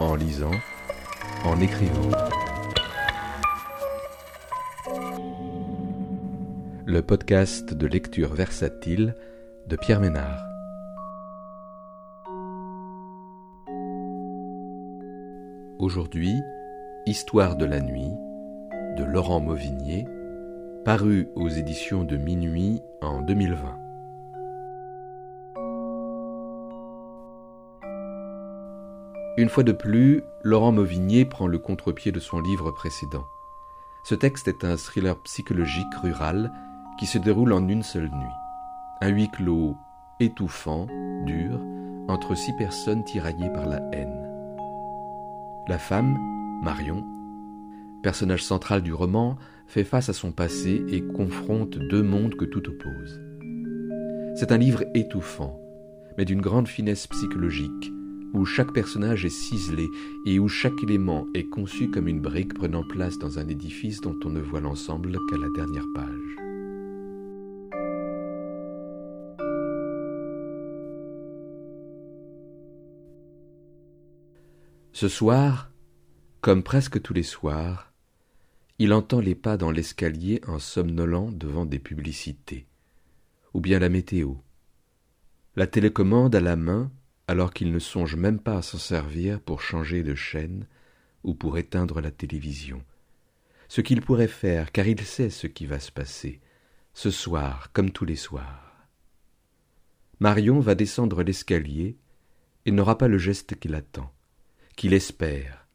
en lisant, en écrivant. Le podcast de lecture versatile de Pierre Ménard. Aujourd'hui, Histoire de la nuit de Laurent Mauvignier, paru aux éditions de Minuit en 2020. Une fois de plus, Laurent Mauvignier prend le contre-pied de son livre précédent. Ce texte est un thriller psychologique rural qui se déroule en une seule nuit. Un huis clos étouffant, dur, entre six personnes tiraillées par la haine. La femme, Marion, personnage central du roman, fait face à son passé et confronte deux mondes que tout oppose. C'est un livre étouffant, mais d'une grande finesse psychologique, où chaque personnage est ciselé et où chaque élément est conçu comme une brique prenant place dans un édifice dont on ne voit l'ensemble qu'à la dernière page. Ce soir, comme presque tous les soirs, il entend les pas dans l'escalier en somnolant devant des publicités, ou bien la météo, la télécommande à la main alors qu'il ne songe même pas à s'en servir pour changer de chaîne ou pour éteindre la télévision. Ce qu'il pourrait faire, car il sait ce qui va se passer, ce soir comme tous les soirs. Marion va descendre l'escalier et n'aura pas le geste qu'il attend, qu'il espère,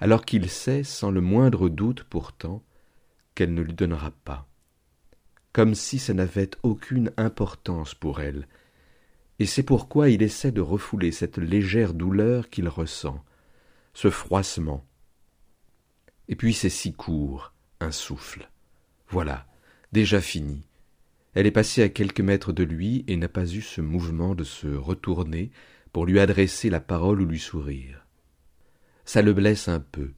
alors qu'il sait, sans le moindre doute pourtant, qu'elle ne lui donnera pas, comme si ça n'avait aucune importance pour elle, et c'est pourquoi il essaie de refouler cette légère douleur qu'il ressent, ce froissement. Et puis c'est si court, un souffle. Voilà, déjà fini. Elle est passée à quelques mètres de lui et n'a pas eu ce mouvement de se retourner pour lui adresser la parole ou lui sourire. Ça le blesse un peu.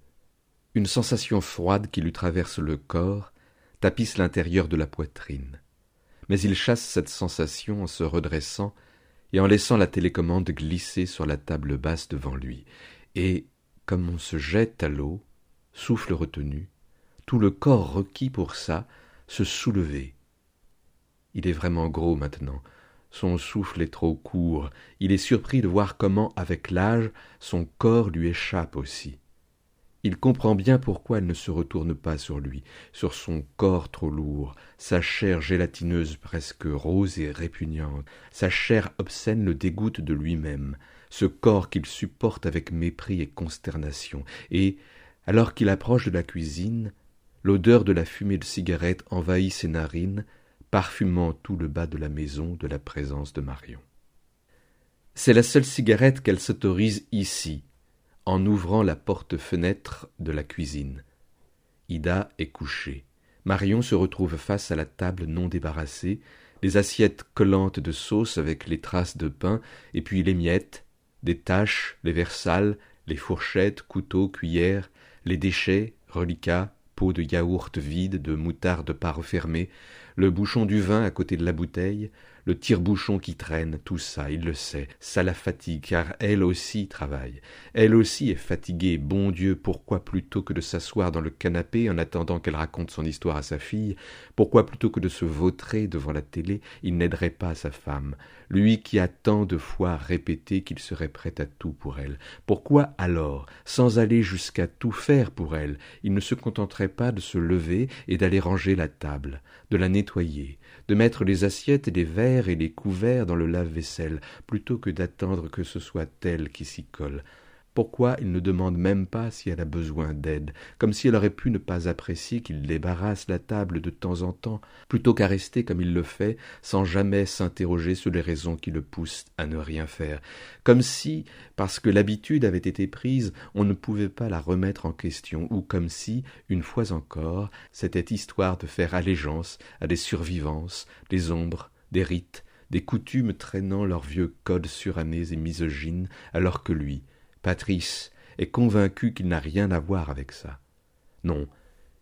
Une sensation froide qui lui traverse le corps tapisse l'intérieur de la poitrine. Mais il chasse cette sensation en se redressant et en laissant la télécommande glisser sur la table basse devant lui, et, comme on se jette à l'eau, souffle retenu, tout le corps requis pour ça, se soulever. Il est vraiment gros maintenant, son souffle est trop court, il est surpris de voir comment, avec l'âge, son corps lui échappe aussi. Il comprend bien pourquoi elle ne se retourne pas sur lui, sur son corps trop lourd, sa chair gélatineuse presque rose et répugnante, sa chair obscène le dégoûte de lui-même, ce corps qu'il supporte avec mépris et consternation, et, alors qu'il approche de la cuisine, l'odeur de la fumée de cigarette envahit ses narines, parfumant tout le bas de la maison de la présence de Marion. C'est la seule cigarette qu'elle s'autorise ici, en ouvrant la porte-fenêtre de la cuisine. Ida est couchée. Marion se retrouve face à la table non débarrassée, les assiettes collantes de sauce avec les traces de pain, et puis les miettes, des taches, les verres sales, les fourchettes, couteaux, cuillères, les déchets, reliquats, pots de yaourt vide, de moutarde pas refermée, le bouchon du vin à côté de la bouteille, le tire-bouchon qui traîne, tout ça, il le sait, ça la fatigue, car elle aussi travaille. Elle aussi est fatiguée, bon Dieu, pourquoi plutôt que de s'asseoir dans le canapé en attendant qu'elle raconte son histoire à sa fille, pourquoi plutôt que de se vautrer devant la télé, il n'aiderait pas sa femme, lui qui a tant de fois répété qu'il serait prêt à tout pour elle. Pourquoi alors, sans aller jusqu'à tout faire pour elle, il ne se contenterait pas de se lever et d'aller ranger la table, de la nettoyer, de mettre les assiettes et les verres et les couverts dans le lave-vaisselle, plutôt que d'attendre que ce soit elle qui s'y colle. Pourquoi il ne demande même pas si elle a besoin d'aide, comme si elle aurait pu ne pas apprécier qu'il débarrasse la table de temps en temps, plutôt qu'à rester comme il le fait, sans jamais s'interroger sur les raisons qui le poussent à ne rien faire, comme si, parce que l'habitude avait été prise, on ne pouvait pas la remettre en question, ou comme si, une fois encore, c'était histoire de faire allégeance à des survivances, des ombres, des rites, des coutumes traînant leurs vieux codes surannés et misogynes, alors que lui, Patrice est convaincu qu'il n'a rien à voir avec ça. Non,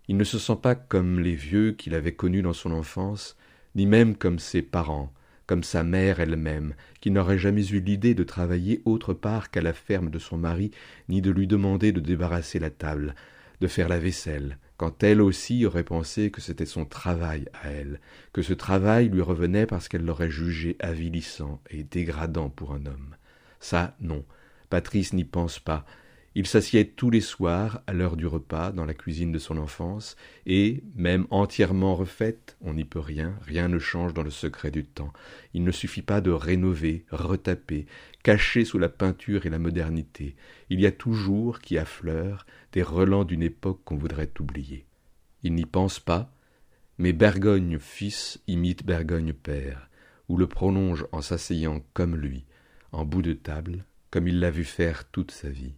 il ne se sent pas comme les vieux qu'il avait connus dans son enfance, ni même comme ses parents, comme sa mère elle-même, qui n'aurait jamais eu l'idée de travailler autre part qu'à la ferme de son mari, ni de lui demander de débarrasser la table, de faire la vaisselle, quand elle aussi aurait pensé que c'était son travail à elle, que ce travail lui revenait parce qu'elle l'aurait jugé avilissant et dégradant pour un homme. Ça, non, Patrice n'y pense pas, il s'assied tous les soirs, à l'heure du repas, dans la cuisine de son enfance, et, même entièrement refaite, on n'y peut rien, rien ne change dans le secret du temps. Il ne suffit pas de rénover, retaper, cacher sous la peinture et la modernité. Il y a toujours, qui affleurent, des relents d'une époque qu'on voudrait oublier. Il n'y pense pas, mais Bergogne fils imite Bergogne père, ou le prolonge en s'asseyant comme lui, en bout de table, comme il l'a vu faire toute sa vie.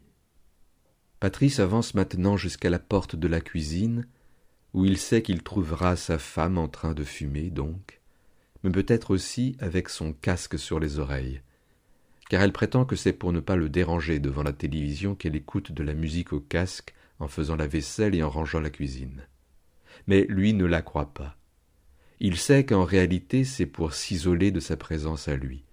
Patrice avance maintenant jusqu'à la porte de la cuisine, où il sait qu'il trouvera sa femme en train de fumer, donc, mais peut-être aussi avec son casque sur les oreilles, car elle prétend que c'est pour ne pas le déranger devant la télévision qu'elle écoute de la musique au casque en faisant la vaisselle et en rangeant la cuisine. Mais lui ne la croit pas. Il sait qu'en réalité c'est pour s'isoler de sa présence à lui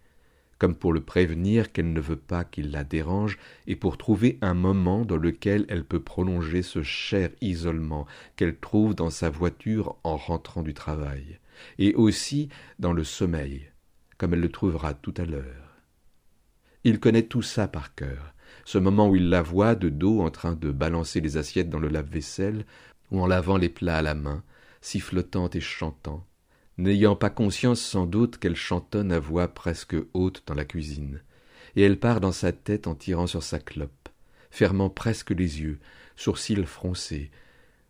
comme pour le prévenir qu'elle ne veut pas qu'il la dérange, et pour trouver un moment dans lequel elle peut prolonger ce cher isolement qu'elle trouve dans sa voiture en rentrant du travail, et aussi dans le sommeil, comme elle le trouvera tout à l'heure. Il connaît tout ça par cœur, ce moment où il la voit de dos en train de balancer les assiettes dans le lave-vaisselle, ou en lavant les plats à la main, sifflotant et chantant, n'ayant pas conscience sans doute qu'elle chantonne à voix presque haute dans la cuisine, et elle part dans sa tête en tirant sur sa clope, fermant presque les yeux, sourcils froncés,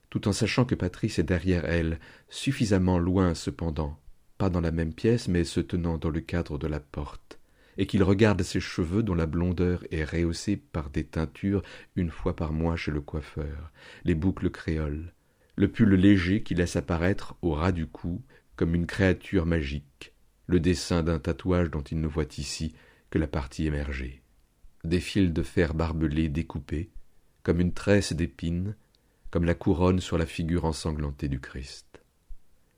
tout en sachant que Patrice est derrière elle, suffisamment loin cependant, pas dans la même pièce, mais se tenant dans le cadre de la porte, et qu'il regarde ses cheveux dont la blondeur est rehaussée par des teintures une fois par mois chez le coiffeur, les boucles créoles, le pull léger qui laisse apparaître au ras du cou comme une créature magique, le dessin d'un tatouage dont il ne voit ici que la partie émergée. Des fils de fer barbelés découpés, comme une tresse d'épines, comme la couronne sur la figure ensanglantée du Christ.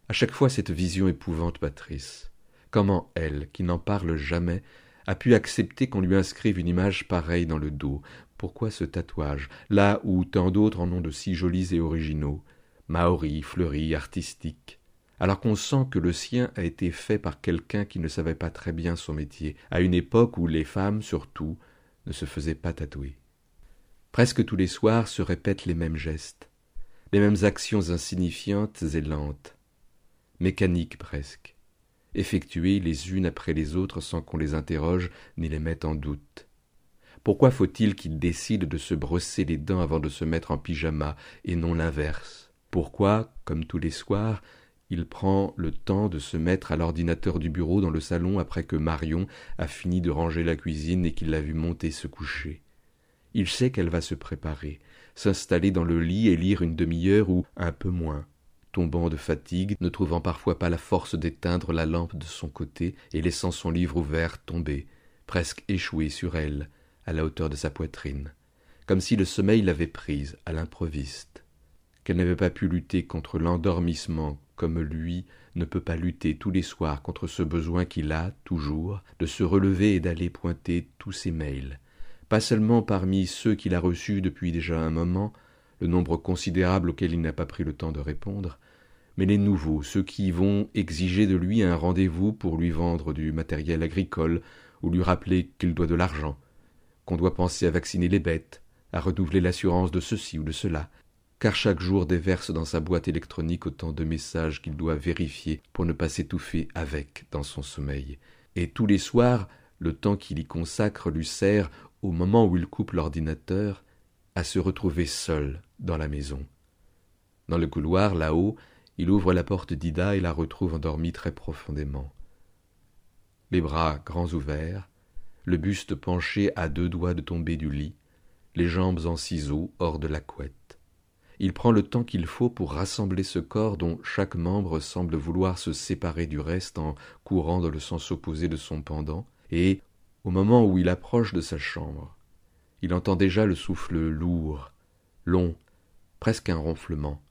À chaque fois cette vision épouvante Patrice. Comment elle, qui n'en parle jamais, a pu accepter qu'on lui inscrive une image pareille dans le dos? Pourquoi ce tatouage, là où tant d'autres en ont de si jolis et originaux, maoris, fleuris, artistiques alors qu'on sent que le sien a été fait par quelqu'un qui ne savait pas très bien son métier, à une époque où les femmes, surtout, ne se faisaient pas tatouer. Presque tous les soirs se répètent les mêmes gestes, les mêmes actions insignifiantes et lentes, mécaniques presque, effectuées les unes après les autres sans qu'on les interroge ni les mette en doute. Pourquoi faut-il qu'il décide de se brosser les dents avant de se mettre en pyjama et non l'inverse? Pourquoi, comme tous les soirs, il prend le temps de se mettre à l'ordinateur du bureau dans le salon après que Marion a fini de ranger la cuisine et qu'il l'a vu monter se coucher. Il sait qu'elle va se préparer, s'installer dans le lit et lire une demi-heure ou un peu moins, tombant de fatigue, ne trouvant parfois pas la force d'éteindre la lampe de son côté et laissant son livre ouvert tomber, presque échoué sur elle, à la hauteur de sa poitrine, comme si le sommeil l'avait prise à l'improviste, qu'elle n'avait pas pu lutter contre l'endormissement comme lui ne peut pas lutter tous les soirs contre ce besoin qu'il a, toujours, de se relever et d'aller pointer tous ses mails, pas seulement parmi ceux qu'il a reçus depuis déjà un moment, le nombre considérable auquel il n'a pas pris le temps de répondre, mais les nouveaux, ceux qui vont exiger de lui un rendez-vous pour lui vendre du matériel agricole ou lui rappeler qu'il doit de l'argent, qu'on doit penser à vacciner les bêtes, à renouveler l'assurance de ceci ou de cela, car chaque jour déverse dans sa boîte électronique autant de messages qu'il doit vérifier pour ne pas s'étouffer avec dans son sommeil. Et tous les soirs, le temps qu'il y consacre lui sert, au moment où il coupe l'ordinateur, à se retrouver seul dans la maison. Dans le couloir, là-haut, il ouvre la porte d'Ida et la retrouve endormie très profondément. Les bras grands ouverts, le buste penché à deux doigts de tomber du lit, les jambes en ciseaux hors de la couette il prend le temps qu'il faut pour rassembler ce corps dont chaque membre semble vouloir se séparer du reste en courant dans le sens opposé de son pendant, et, au moment où il approche de sa chambre, il entend déjà le souffle lourd, long, presque un ronflement,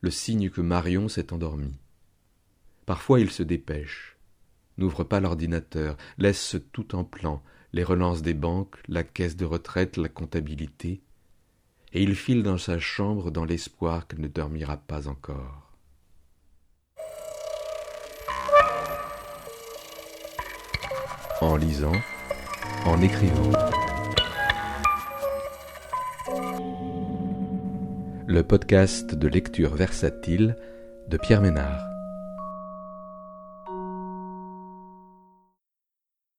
le signe que Marion s'est endormie. Parfois il se dépêche, n'ouvre pas l'ordinateur, laisse tout en plan, les relances des banques, la caisse de retraite, la comptabilité, et il file dans sa chambre dans l'espoir qu'elle ne dormira pas encore. En lisant, en écrivant. Le podcast de lecture versatile de Pierre Ménard.